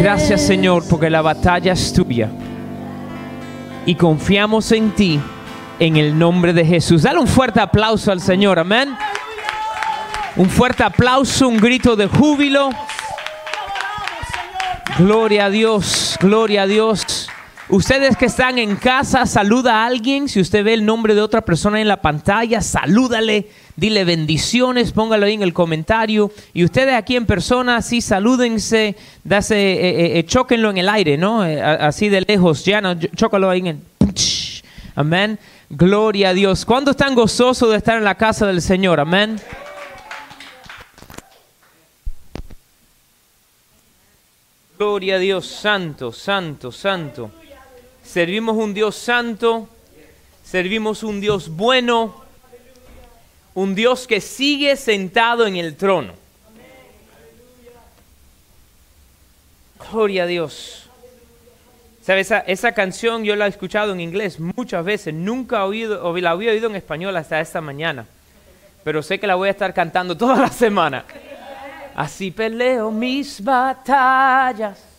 Gracias Señor porque la batalla es tuya. Y confiamos en ti en el nombre de Jesús. Dale un fuerte aplauso al Señor, amén. Un fuerte aplauso, un grito de júbilo. Gloria a Dios, gloria a Dios. Ustedes que están en casa, saluda a alguien. Si usted ve el nombre de otra persona en la pantalla, salúdale, dile bendiciones, póngalo ahí en el comentario. Y ustedes aquí en persona, sí, salúdense, dase, eh, eh, eh, en el aire, ¿no? Eh, así de lejos, ya no, chócalo ahí en el... Amén. Gloria a Dios. ¿Cuándo están gozosos de estar en la casa del Señor? Amén. Gloria a Dios, santo, santo, santo. Servimos un Dios santo, servimos un Dios bueno, un Dios que sigue sentado en el trono. Gloria a Dios. ¿Sabes? Esa, canción yo la he escuchado en inglés muchas veces, nunca la había oído en español hasta esta mañana, pero sé que la voy a estar cantando toda la semana. Así peleo mis batallas,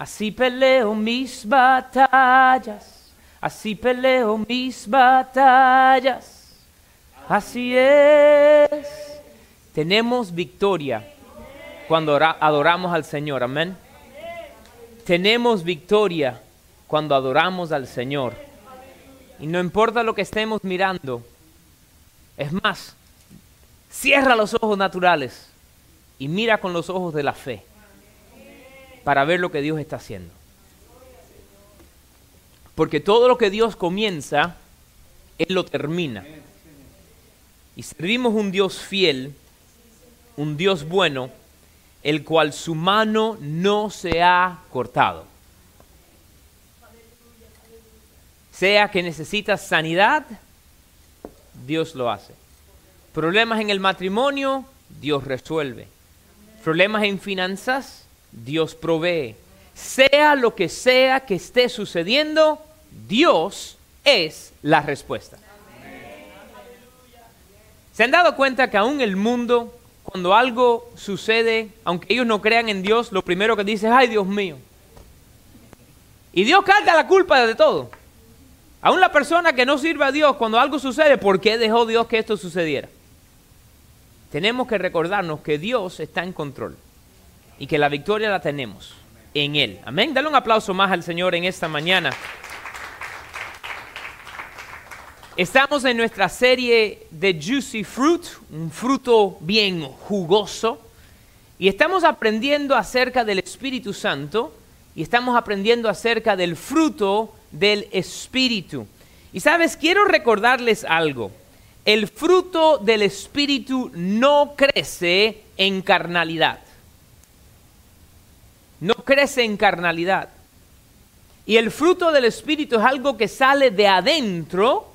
así peleo mis batallas, así peleo mis batallas, así es. Tenemos victoria cuando ora- adoramos al Señor, amén. Tenemos victoria cuando adoramos al Señor. Y no importa lo que estemos mirando, es más, cierra los ojos naturales y mira con los ojos de la fe para ver lo que Dios está haciendo. Porque todo lo que Dios comienza, Él lo termina. Y servimos un Dios fiel, un Dios bueno, el cual su mano no se ha cortado. Sea que necesitas sanidad, Dios lo hace. Problemas en el matrimonio, Dios resuelve. Problemas en finanzas, Dios provee. Sea lo que sea que esté sucediendo, Dios es la respuesta. ¿Se han dado cuenta que aún el mundo, cuando algo sucede, aunque ellos no crean en Dios, lo primero que dice es, ay Dios mío? Y Dios carga la culpa de todo. Aún la persona que no sirve a Dios, cuando algo sucede, ¿por qué dejó Dios que esto sucediera? Tenemos que recordarnos que Dios está en control y que la victoria la tenemos en Él. Amén. Dale un aplauso más al Señor en esta mañana. Estamos en nuestra serie de Juicy Fruit, un fruto bien jugoso, y estamos aprendiendo acerca del Espíritu Santo y estamos aprendiendo acerca del fruto del Espíritu. Y sabes, quiero recordarles algo. El fruto del Espíritu no crece en carnalidad. No crece en carnalidad. Y el fruto del Espíritu es algo que sale de adentro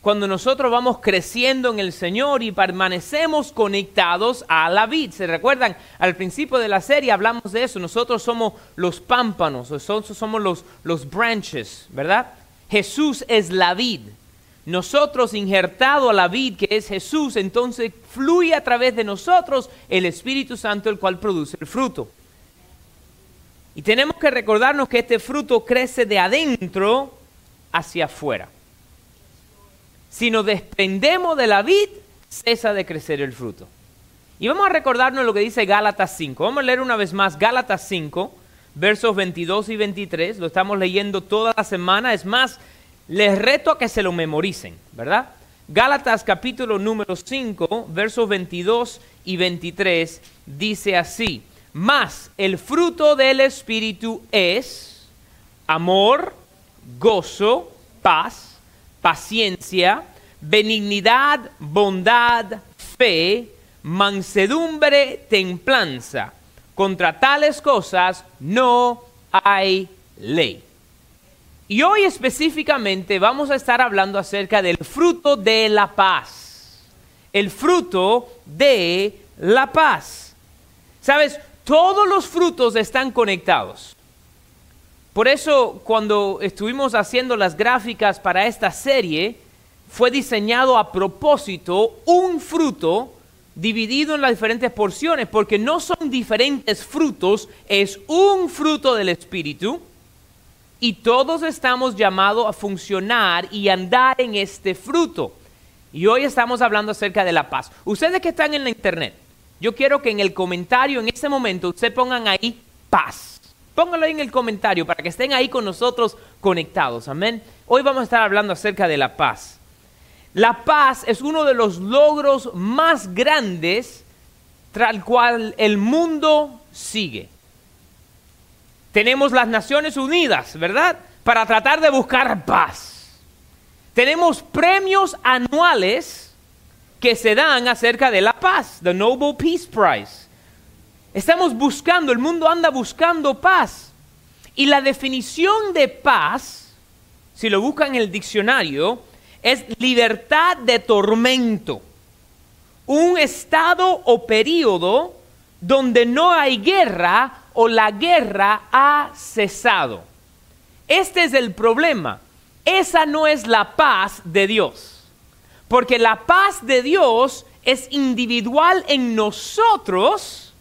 cuando nosotros vamos creciendo en el Señor y permanecemos conectados a la vid. ¿Se recuerdan? Al principio de la serie hablamos de eso. Nosotros somos los pámpanos, nosotros somos los, los branches, ¿verdad? Jesús es la vid. Nosotros injertado a la vid que es Jesús, entonces fluye a través de nosotros el Espíritu Santo, el cual produce el fruto. Y tenemos que recordarnos que este fruto crece de adentro hacia afuera. Si nos desprendemos de la vid, cesa de crecer el fruto. Y vamos a recordarnos lo que dice Gálatas 5. Vamos a leer una vez más Gálatas 5, versos 22 y 23. Lo estamos leyendo toda la semana. Es más, les reto a que se lo memoricen, ¿verdad? Gálatas capítulo número 5, versos 22 y 23 dice así. Mas el fruto del Espíritu es amor, gozo, paz, paciencia, benignidad, bondad, fe, mansedumbre, templanza. Contra tales cosas no hay ley. Y hoy específicamente vamos a estar hablando acerca del fruto de la paz. El fruto de la paz. Sabes, todos los frutos están conectados. Por eso cuando estuvimos haciendo las gráficas para esta serie, fue diseñado a propósito un fruto dividido en las diferentes porciones, porque no son diferentes frutos, es un fruto del Espíritu, y todos estamos llamados a funcionar y andar en este fruto. Y hoy estamos hablando acerca de la paz. Ustedes que están en la internet, yo quiero que en el comentario en este momento ustedes pongan ahí paz. Pónganlo ahí en el comentario para que estén ahí con nosotros conectados. Amén. Hoy vamos a estar hablando acerca de la paz. La paz es uno de los logros más grandes tras el cual el mundo sigue. Tenemos las Naciones Unidas, ¿verdad? Para tratar de buscar paz. Tenemos premios anuales que se dan acerca de la paz, the Nobel Peace Prize. Estamos buscando, el mundo anda buscando paz. Y la definición de paz, si lo buscan en el diccionario, es libertad de tormento. Un estado o periodo donde no hay guerra o la guerra ha cesado. Este es el problema. Esa no es la paz de Dios. Porque la paz de Dios es individual en nosotros,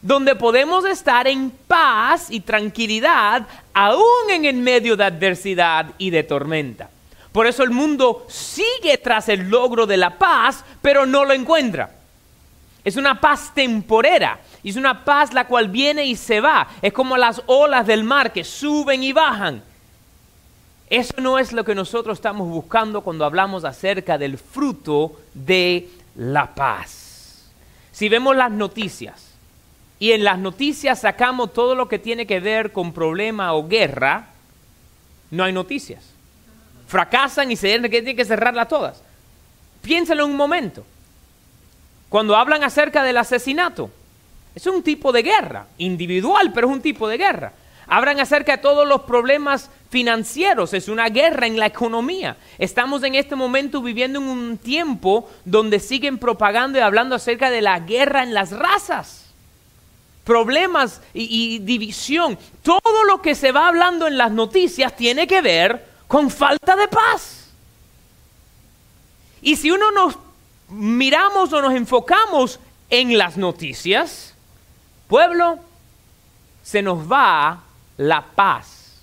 donde podemos estar en paz y tranquilidad aún en el medio de adversidad y de tormenta. Por eso el mundo sigue tras el logro de la paz, pero no lo encuentra. Es una paz temporera. Es una paz la cual viene y se va. Es como las olas del mar que suben y bajan. Eso no es lo que nosotros estamos buscando cuando hablamos acerca del fruto de la paz. Si vemos las noticias y en las noticias sacamos todo lo que tiene que ver con problema o guerra, no hay noticias. Fracasan y se tienen que, que cerrarlas todas. Piénsalo un momento. Cuando hablan acerca del asesinato, es un tipo de guerra, individual, pero es un tipo de guerra. Hablan acerca de todos los problemas financieros, es una guerra en la economía. Estamos en este momento viviendo en un tiempo donde siguen propagando y hablando acerca de la guerra en las razas. Problemas y, y división. Todo lo que se va hablando en las noticias tiene que ver con falta de paz. Y si uno nos miramos o nos enfocamos en las noticias, pueblo, se nos va la paz.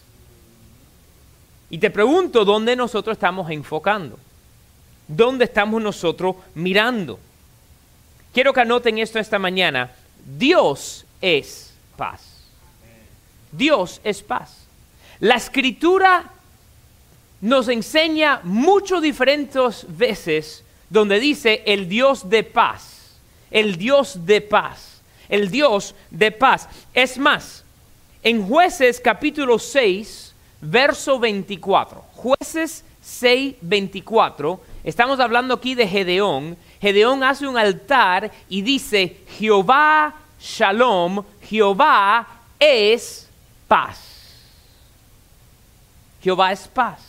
Y te pregunto, ¿dónde nosotros estamos enfocando? ¿Dónde estamos nosotros mirando? Quiero que anoten esto esta mañana. Dios es paz. Dios es paz. La escritura nos enseña muchas diferentes veces donde dice el Dios de paz, el Dios de paz el Dios de paz. Es más, en jueces capítulo 6, verso 24, jueces 6, 24, estamos hablando aquí de Gedeón. Gedeón hace un altar y dice, Jehová Shalom, Jehová es paz. Jehová es paz.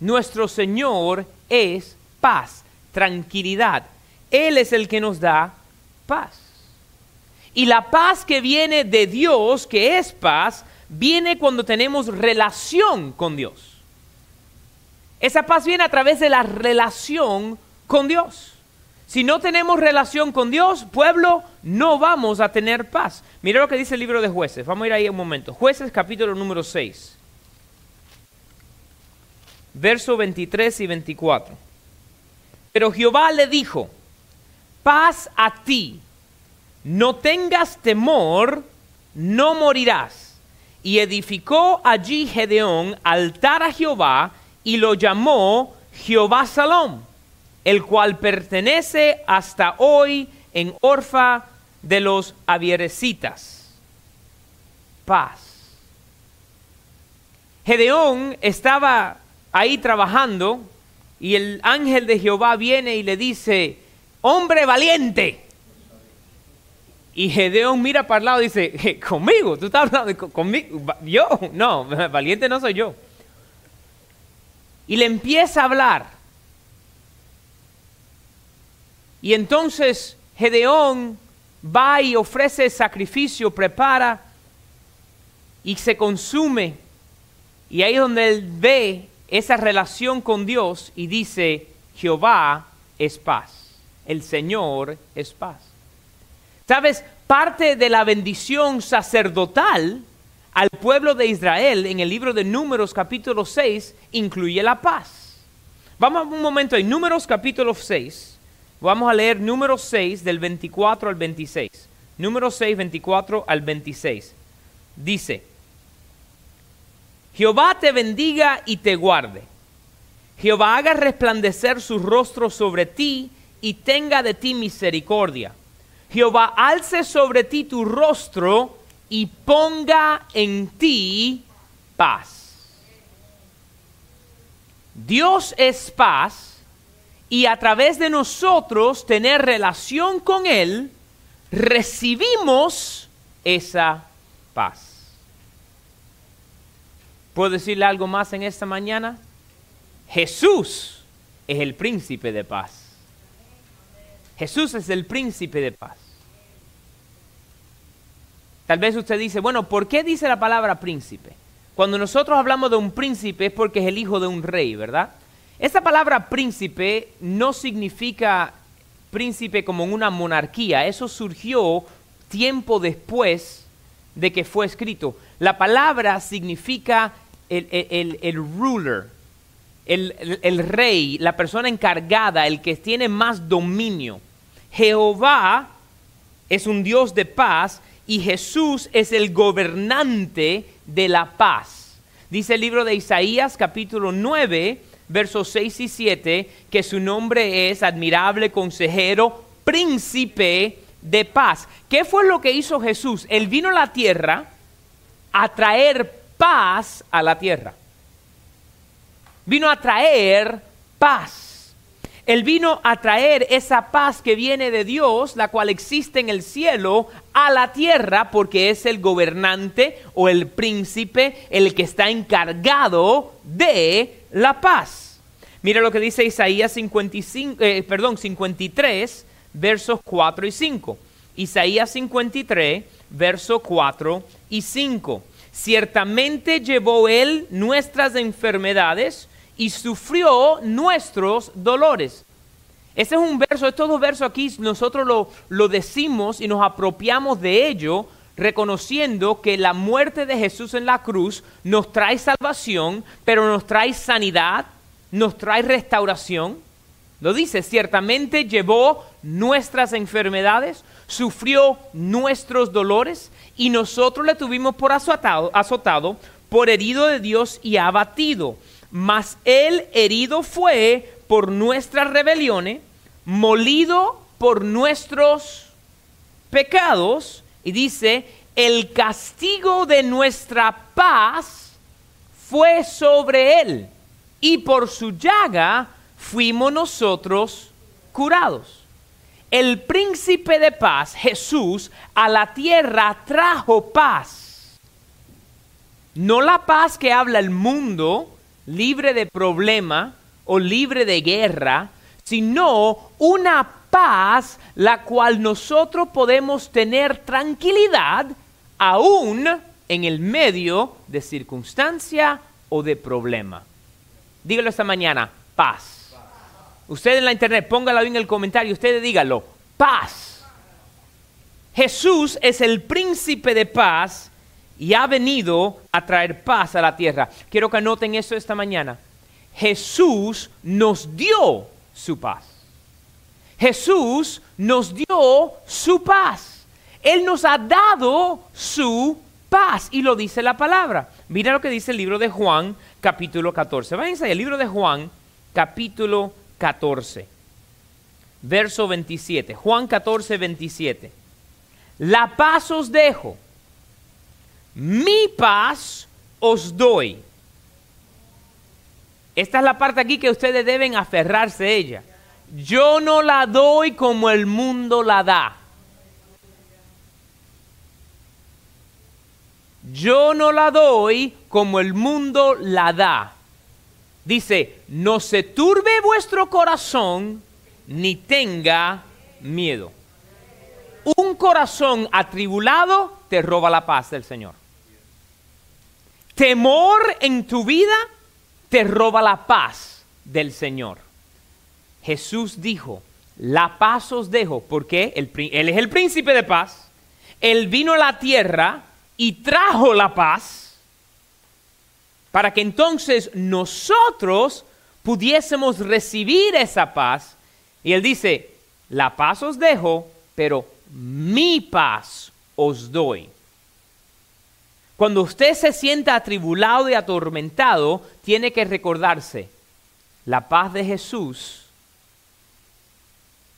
Nuestro Señor es paz, tranquilidad. Él es el que nos da paz. Y la paz que viene de Dios, que es paz, viene cuando tenemos relación con Dios. Esa paz viene a través de la relación con Dios. Si no tenemos relación con Dios, pueblo, no vamos a tener paz. Mira lo que dice el libro de jueces. Vamos a ir ahí un momento. Jueces capítulo número 6. Verso 23 y 24. Pero Jehová le dijo, paz a ti, no tengas temor, no morirás. Y edificó allí Gedeón altar a Jehová y lo llamó Jehová Salom, el cual pertenece hasta hoy en Orfa de los Avierecitas. Paz. Gedeón estaba ahí trabajando y el ángel de Jehová viene y le dice, hombre valiente. Y Gedeón mira para el lado y dice, conmigo, tú estás hablando conmigo, yo, no, valiente no soy yo. Y le empieza a hablar. Y entonces Gedeón va y ofrece sacrificio, prepara y se consume. Y ahí es donde él ve esa relación con Dios y dice, Jehová es paz. el Señor es paz. ¿Sabes? Parte de la bendición sacerdotal al pueblo de Israel en el libro de Números capítulo 6 incluye la paz. Vamos un momento en Números capítulo 6. Vamos a leer Números 6 del 24 al 26. Números 6, 24 al 26. Dice, Jehová te bendiga y te guarde. Jehová haga resplandecer su rostro sobre ti y tenga de ti misericordia. Jehová alce sobre ti tu rostro y ponga en ti paz. Dios es paz y a través de nosotros tener relación con Él, recibimos esa paz. ¿Puedo decirle algo más en esta mañana? Jesús es el príncipe de paz. Jesús es el príncipe de paz. Tal vez usted dice, bueno, ¿por qué dice la palabra príncipe? Cuando nosotros hablamos de un príncipe es porque es el hijo de un rey, ¿verdad? Esa palabra príncipe no significa príncipe como en una monarquía, eso surgió tiempo después de que fue escrito. La palabra significa el, ruler, el, rey, la persona encargada, el que tiene más dominio. Jehová es un Dios de paz y Jesús es el gobernante de la paz. Dice el libro de Isaías capítulo 9, versos 6 y 7, que su nombre es admirable consejero, príncipe de paz. ¿Qué fue lo que hizo Jesús? Él vino a la tierra a traer paz a la tierra. Vino a traer paz. Él vino a traer esa paz que viene de Dios, la cual existe en el cielo, a la tierra, porque es el gobernante o el príncipe el que está encargado de la paz. Mira lo que dice Isaías 55, eh, perdón, 53, versos 4 y 5. Isaías 53, versos 4 y 5. Ciertamente llevó él nuestras enfermedades y sufrió nuestros dolores. Este es un verso, estos dos versos aquí nosotros lo, lo decimos y nos apropiamos de ello, reconociendo que la muerte de Jesús en la cruz nos trae salvación, pero nos trae sanidad, nos trae restauración. Lo dice, ciertamente llevó nuestras enfermedades, sufrió nuestros dolores y nosotros le tuvimos por azotado, azotado, por herido de Dios y abatido. Mas él herido fue por nuestras rebeliones, molido por nuestros pecados, y dice, el castigo de nuestra paz fue sobre él, y por su llaga fuimos nosotros curados el príncipe de paz, Jesús, a la tierra trajo paz. No la paz que habla el mundo, libre de problema o libre de guerra, sino una paz la cual nosotros podemos tener tranquilidad aún en el medio de circunstancia o de problema. Dígalo esta mañana, paz. Usted en la internet, póngalo en el comentario, ustedes díganlo, paz. Jesús es el príncipe de paz y ha venido a traer paz a la tierra. Quiero que anoten eso esta mañana. Jesús nos dio su paz. Jesús nos dio su paz. Él nos ha dado su paz y lo dice la palabra. Mira lo que dice el libro de Juan, capítulo 14. Váyanse al libro de Juan, capítulo 14, verso 27. Juan 14, 27. La paz os dejo, mi paz os doy. Esta es la parte aquí que ustedes deben aferrarse a ella. Yo no la doy como el mundo la da. Yo no la doy como el mundo la da. Dice, no se turbe vuestro corazón ni tenga miedo. Un corazón atribulado te roba la paz del Señor. Temor en tu vida te roba la paz del Señor. Jesús dijo, la paz os dejo, porque él, él es el príncipe de paz, él vino a la tierra y trajo la paz, para que entonces nosotros pudiésemos recibir esa paz. Y él dice, la paz os dejo, pero mi paz os doy. Cuando usted se sienta atribulado y atormentado, tiene que recordarse, la paz de Jesús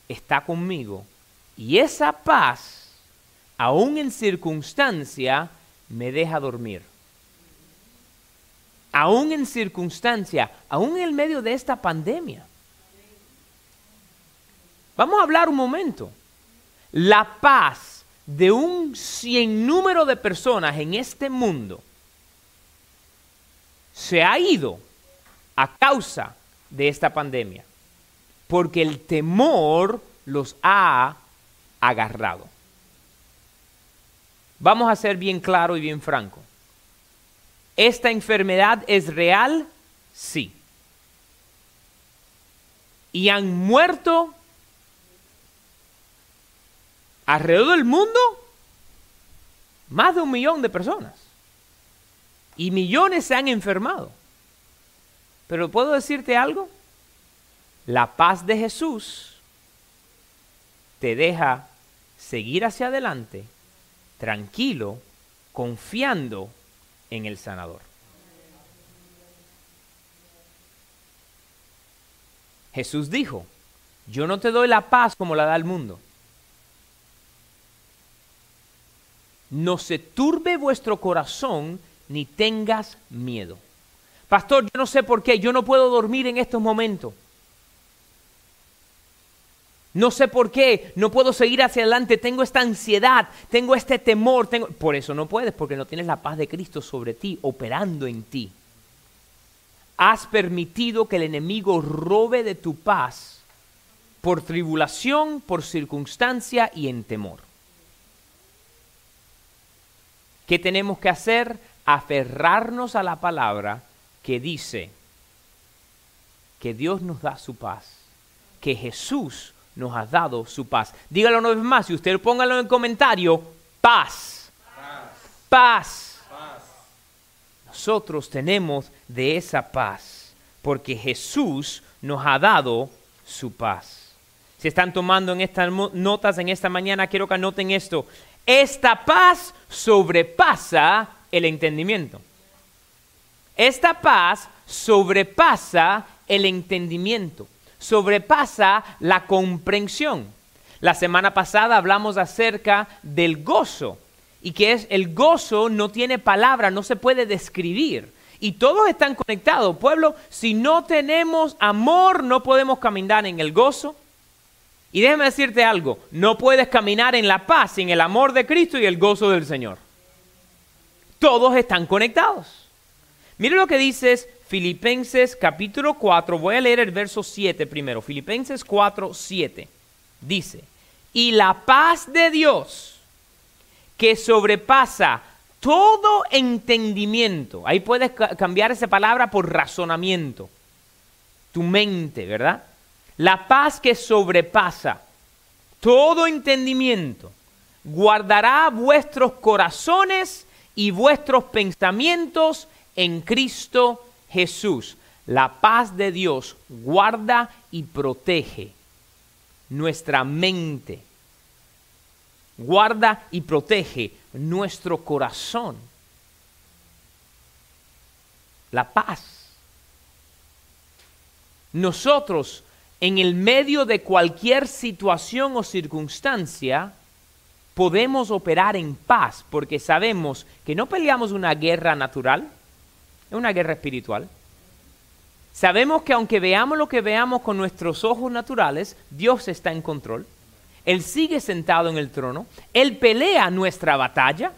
está conmigo. Y esa paz, aún en circunstancia, me deja dormir. Aún en circunstancia, aún en el medio de esta pandemia. Vamos a hablar un momento. La paz de un cien número de personas en este mundo se ha ido a causa de esta pandemia porque el temor los ha agarrado. Vamos a ser bien claro y bien franco. ¿Esta enfermedad es real? Sí. ¿Y han muerto alrededor del mundo? Más de un millón de personas. Y millones se han enfermado. Pero ¿puedo decirte algo? La paz de Jesús te deja seguir hacia adelante tranquilo, confiando en el sanador. Jesús dijo, yo no te doy la paz como la da el mundo. No se turbe vuestro corazón ni tengas miedo. Pastor, yo no sé por qué, yo no puedo dormir en estos momentos. No sé por qué, no puedo seguir hacia adelante, tengo esta ansiedad, tengo este temor, tengo... Por eso no puedes, porque no tienes la paz de Cristo sobre ti, operando en ti. Has permitido que el enemigo robe de tu paz por tribulación, por circunstancia y en temor. ¿Qué tenemos que hacer? Aferrarnos a la palabra que dice que Dios nos da su paz, que Jesús nos ha dado su paz. Dígalo una vez más y usted póngalo en comentario, paz. Paz. paz. Nosotros tenemos de esa paz porque Jesús nos ha dado su paz. Si están tomando en estas notas en esta mañana, quiero que anoten esto. Esta paz sobrepasa el entendimiento. Esta paz sobrepasa el entendimiento sobrepasa la comprensión. La semana pasada hablamos acerca del gozo y que es el gozo no tiene palabra, no se puede describir. Y todos están conectados. Pueblo, si no tenemos amor, no podemos caminar en el gozo. Y déjame decirte algo, no puedes caminar en la paz sin el amor de Cristo y el gozo del Señor. Todos están conectados. Mire lo que dices Filipenses capítulo 4, voy a leer el verso 7 primero. Filipenses 4, 7. Dice, y la paz de Dios que sobrepasa todo entendimiento. Ahí puedes cambiar esa palabra por razonamiento. Tu mente, ¿verdad? La paz que sobrepasa todo entendimiento guardará vuestros corazones y vuestros pensamientos en Cristo Jesús, la paz de Dios guarda y protege nuestra mente. Guarda y protege nuestro corazón. La paz. Nosotros, en el medio de cualquier situación o circunstancia, podemos operar en paz porque sabemos que no peleamos una guerra natural, es una guerra espiritual. Sabemos que aunque veamos lo que veamos con nuestros ojos naturales, Dios está en control. Él sigue sentado en el trono. Él pelea nuestra batalla.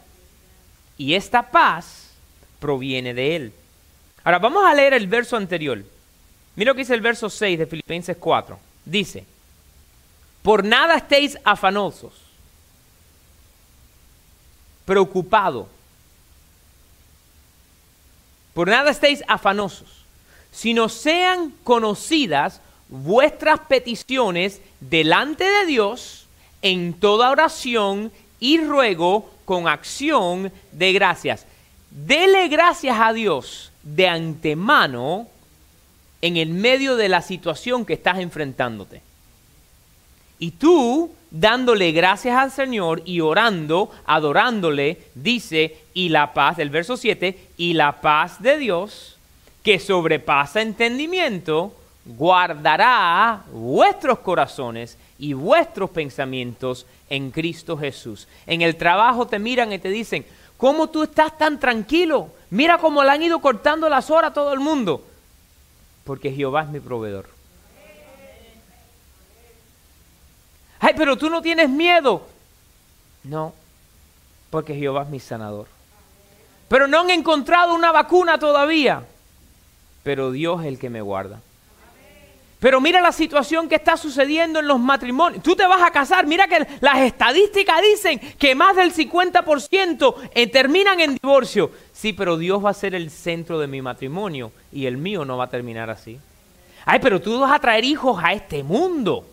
Y esta paz proviene de Él. Ahora vamos a leer el verso anterior. Mira lo que dice el verso 6 de Filipenses 4. Dice, por nada estéis afanosos, preocupados por nada estéis afanosos, sino sean conocidas vuestras peticiones delante de Dios en toda oración y ruego con acción de gracias. Dele gracias a Dios de antemano en el medio de la situación que estás enfrentándote. Y tú, dándole gracias al Señor y orando, adorándole, dice, y la paz, del verso 7, y la paz de Dios, que sobrepasa entendimiento, guardará vuestros corazones y vuestros pensamientos en Cristo Jesús. En el trabajo te miran y te dicen, ¿cómo tú estás tan tranquilo? Mira cómo le han ido cortando las horas a todo el mundo. Porque Jehová es mi proveedor. Ay, pero tú no tienes miedo. No, porque Jehová es mi sanador. Pero no han encontrado una vacuna todavía. Pero Dios es el que me guarda. Pero mira la situación que está sucediendo en los matrimonios. Tú te vas a casar, mira que las estadísticas dicen que más del 50% eh, terminan en divorcio. Sí, pero Dios va a ser el centro de mi matrimonio y el mío no va a terminar así. Ay, pero tú vas a traer hijos a este mundo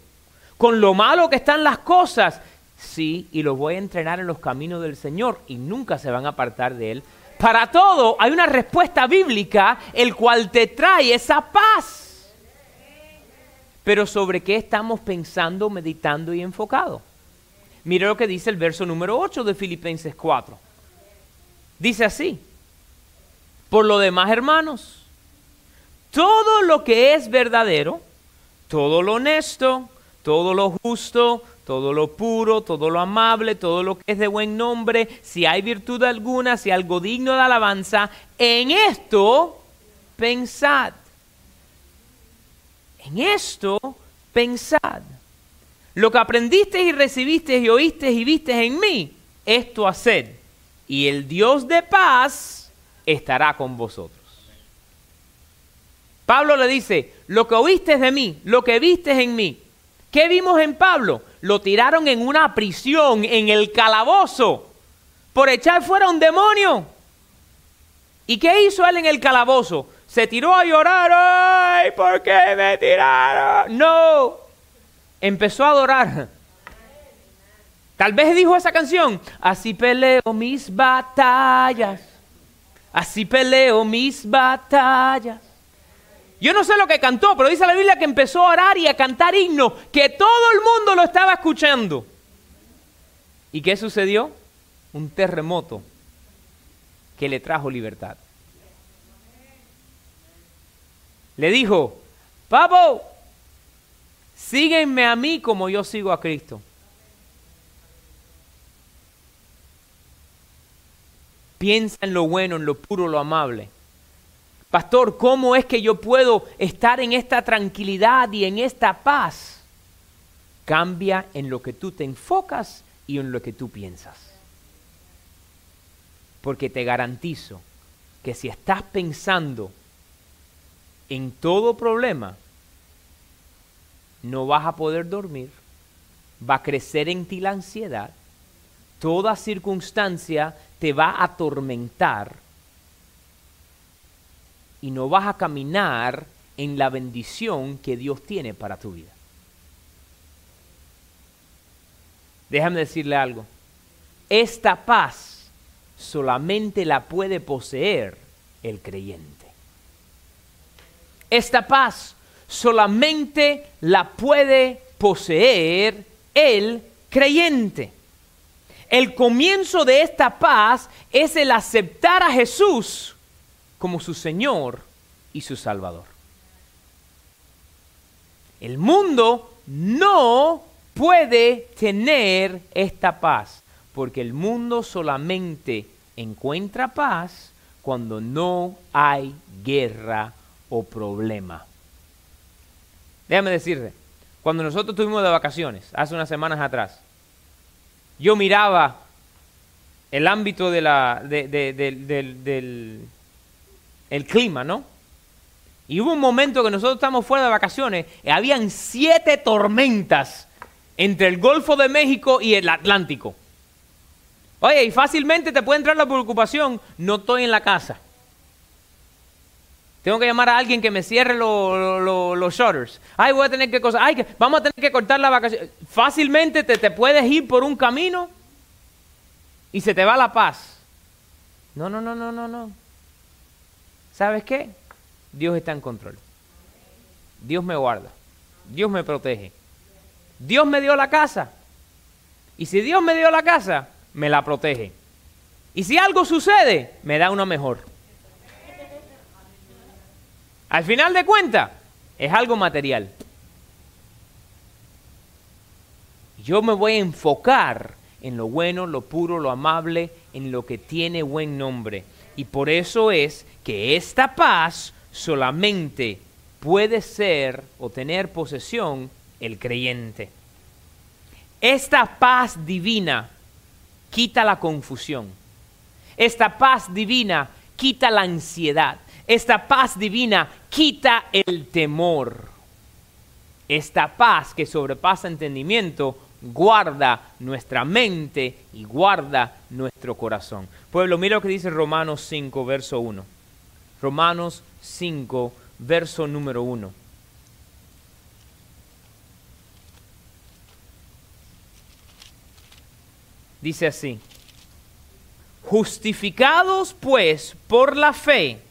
con lo malo que están las cosas. Sí, y los voy a entrenar en los caminos del Señor y nunca se van a apartar de Él. Para todo hay una respuesta bíblica, el cual te trae esa paz pero sobre qué estamos pensando, meditando y enfocado. Mire lo que dice el verso número 8 de Filipenses 4. Dice así, por lo demás hermanos, todo lo que es verdadero, todo lo honesto, todo lo justo, todo lo puro, todo lo amable, todo lo que es de buen nombre, si hay virtud alguna, si algo digno de alabanza, en esto pensad. En esto pensad. Lo que aprendiste y recibiste y oíste y viste en mí, esto haced. Y el Dios de paz estará con vosotros. Pablo le dice, lo que oíste de mí, lo que viste en mí. ¿Qué vimos en Pablo? Lo tiraron en una prisión, en el calabozo, por echar fuera un demonio. ¿Y qué hizo él en el calabozo? Se tiró a llorar, ¡ay! ¿Por qué me tiraron? No, empezó a adorar. Tal vez dijo esa canción, así peleo mis batallas, así peleo mis batallas. Yo no sé lo que cantó, pero dice la Biblia que empezó a orar y a cantar himnos, que todo el mundo lo estaba escuchando. ¿Y qué sucedió? Un terremoto que le trajo libertad. Le dijo, Papo, sígueme a mí como yo sigo a Cristo. Piensa en lo bueno, en lo puro, lo amable. Pastor, ¿cómo es que yo puedo estar en esta tranquilidad y en esta paz? Cambia en lo que tú te enfocas y en lo que tú piensas. Porque te garantizo que si estás pensando en todo problema, no vas a poder dormir, va a crecer en ti la ansiedad, toda circunstancia te va a atormentar y no vas a caminar en la bendición que Dios tiene para tu vida. Déjame decirle algo. Esta paz solamente la puede poseer el creyente. Esta paz solamente la puede poseer el creyente. El comienzo de esta paz es el aceptar a Jesús como su Señor y su Salvador. El mundo no puede tener esta paz, porque el mundo solamente encuentra paz cuando no hay guerra o problema. Déjame decirte, cuando nosotros estuvimos de vacaciones, hace unas semanas atrás, yo miraba el ámbito de la, del el clima, ¿no? Y hubo un momento que nosotros estábamos fuera de vacaciones, y habían siete tormentas entre el Golfo de México y el Atlántico. Oye, y fácilmente te puede entrar la preocupación, no estoy en la casa. Tengo que llamar a alguien que me cierre los shutters. Ay, voy a tener que cosas. Ay, que, vamos a tener que cortar la vacación. Fácilmente te, te puedes ir por un camino y se te va la paz. No, no, no, no, no, no. ¿Sabes qué? Dios está en control. Dios me guarda. Dios me protege. Dios me dio la casa. Y si Dios me dio la casa, me la protege. Y si algo sucede, me da una mejor. Al final de cuentas, es algo material. Yo me voy a enfocar en lo bueno, lo puro, lo amable, en lo que tiene buen nombre. Y por eso es que esta paz solamente puede ser o tener posesión el creyente. Esta paz divina quita la confusión. Esta paz divina quita la ansiedad. Esta paz divina quita el temor. Esta paz que sobrepasa entendimiento guarda nuestra mente y guarda nuestro corazón. Pueblo, mira lo que dice Romanos 5, verso 1. Romanos 5, verso número 1. Dice así, justificados pues por la fe,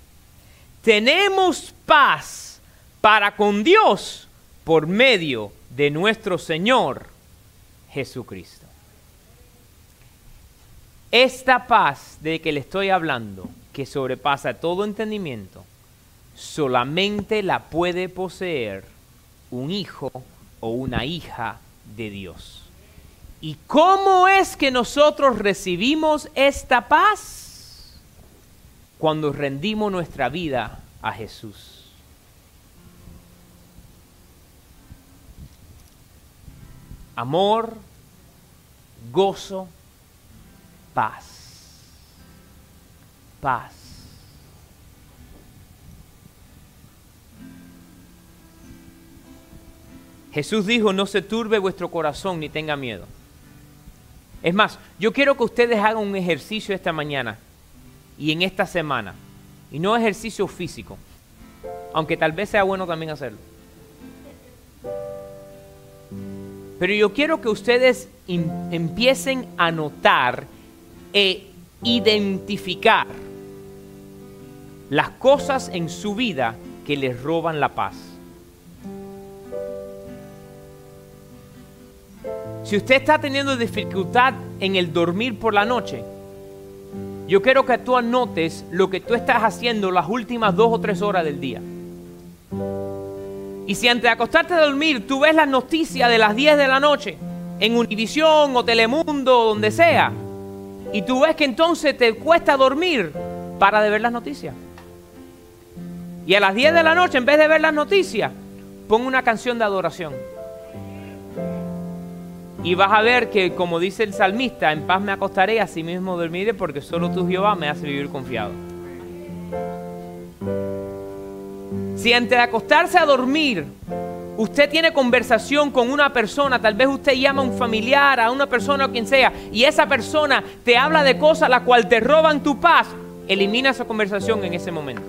tenemos paz para con Dios por medio de nuestro Señor Jesucristo. Esta paz de que le estoy hablando, que sobrepasa todo entendimiento, solamente la puede poseer un hijo o una hija de Dios. ¿Y cómo es que nosotros recibimos esta paz? Cuando rendimos nuestra vida a Jesús. Amor, gozo, paz. Paz. Jesús dijo, no se turbe vuestro corazón ni tenga miedo. Es más, yo quiero que ustedes hagan un ejercicio esta mañana y en esta semana. Y no ejercicio físico, aunque tal vez sea bueno también hacerlo. Pero yo quiero que ustedes empiecen a notar e identificar las cosas en su vida que les roban la paz. Si usted está teniendo dificultad en el dormir por la noche, yo quiero que tú anotes lo que tú estás haciendo las últimas dos o tres horas del día. Y si antes de acostarte a dormir tú ves las noticias de las 10 de la noche en Univisión o Telemundo o donde sea, y tú ves que entonces te cuesta dormir, para de ver las noticias. Y a las 10 de la noche, en vez de ver las noticias, pon una canción de adoración. Y vas a ver que, como dice el salmista, en paz me acostaré, así mismo dormiré, porque solo tú, Jehová, me hace vivir confiado. Si de acostarse a dormir, usted tiene conversación con una persona, tal vez usted llama a un familiar, a una persona o quien sea, y esa persona te habla de cosas las cuales te roban tu paz, elimina esa conversación en ese momento.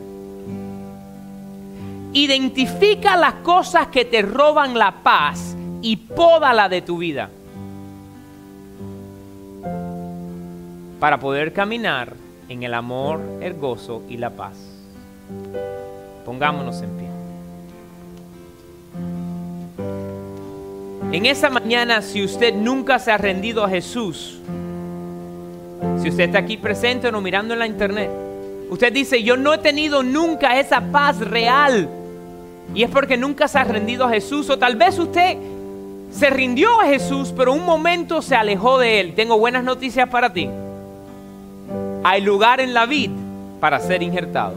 Identifica las cosas que te roban la paz y pódala de tu vida. Para poder caminar en el amor, el gozo y la paz. Pongámonos en pie. En esa mañana, si usted nunca se ha rendido a Jesús, si usted está aquí presente o no mirando en la internet, usted dice, yo no he tenido nunca esa paz real. Y es porque nunca se ha rendido a Jesús. O tal vez usted se rindió a Jesús, pero un momento se alejó de Él. Tengo buenas noticias para ti hay lugar en la vid para ser injertado.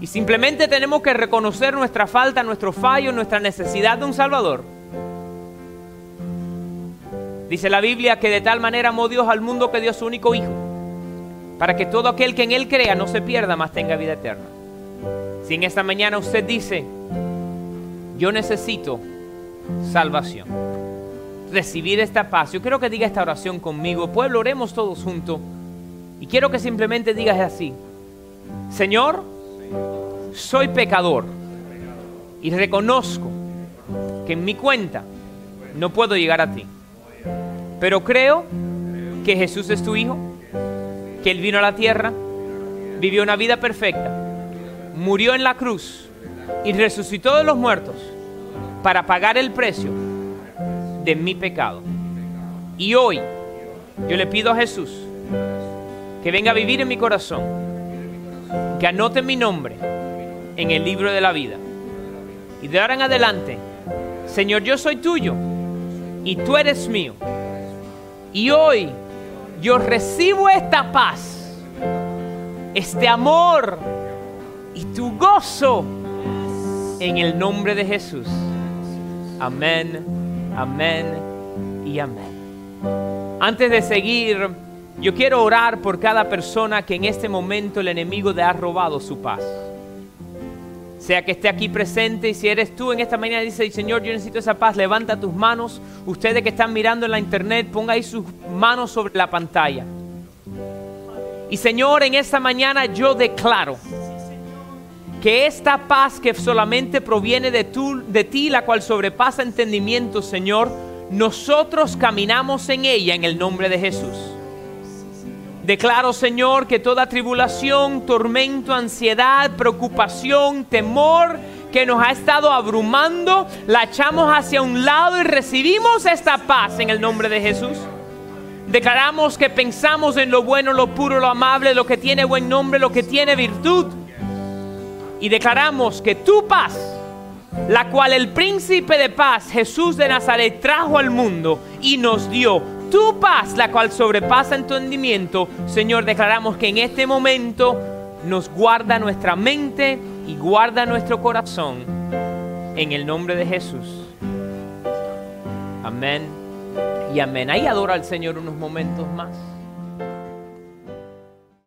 Y simplemente tenemos que reconocer nuestra falta, nuestro fallo, nuestra necesidad de un Salvador. Dice la Biblia que de tal manera amó Dios al mundo que dio su único Hijo, para que todo aquel que en Él crea no se pierda, más tenga vida eterna. Si en esta mañana usted dice, yo necesito salvación recibir esta paz. Yo quiero que diga esta oración conmigo. Pueblo, oremos todos juntos. Y quiero que simplemente digas así. Señor, soy pecador y reconozco que en mi cuenta no puedo llegar a ti. Pero creo que Jesús es tu Hijo, que Él vino a la tierra, vivió una vida perfecta, murió en la cruz y resucitó de los muertos para pagar el precio de mi pecado. Y hoy yo le pido a Jesús que venga a vivir en mi corazón, que anote mi nombre en el libro de la vida. Y de ahora en adelante, Señor, yo soy tuyo y tú eres mío. Y hoy yo recibo esta paz, este amor y tu gozo en el nombre de Jesús. Amén, amén y amén. Antes de seguir, yo quiero orar por cada persona que en este momento el enemigo le ha robado su paz. Sea que esté aquí presente y si eres tú en esta mañana dice, Señor, yo necesito esa paz, levanta tus manos. Ustedes que están mirando en la internet, ponga ahí sus manos sobre la pantalla. Y Señor, en esta mañana yo declaro que esta paz que solamente proviene de, tu, de ti, la cual sobrepasa entendimiento, Señor, nosotros caminamos en ella en el nombre de Jesús. Declaro, Señor, que toda tribulación, tormento, ansiedad, preocupación, temor que nos ha estado abrumando, la echamos hacia un lado y recibimos esta paz en el nombre de Jesús. Declaramos que pensamos en lo bueno, lo puro, lo amable, lo que tiene buen nombre, lo que tiene virtud. Y declaramos que tu paz, la cual el príncipe de paz, Jesús de Nazaret, trajo al mundo y nos dio tu paz, la cual sobrepasa entendimiento, Señor, declaramos que en este momento nos guarda nuestra mente y guarda nuestro corazón. En el nombre de Jesús. Amén y amén. Ahí adora al Señor unos momentos más.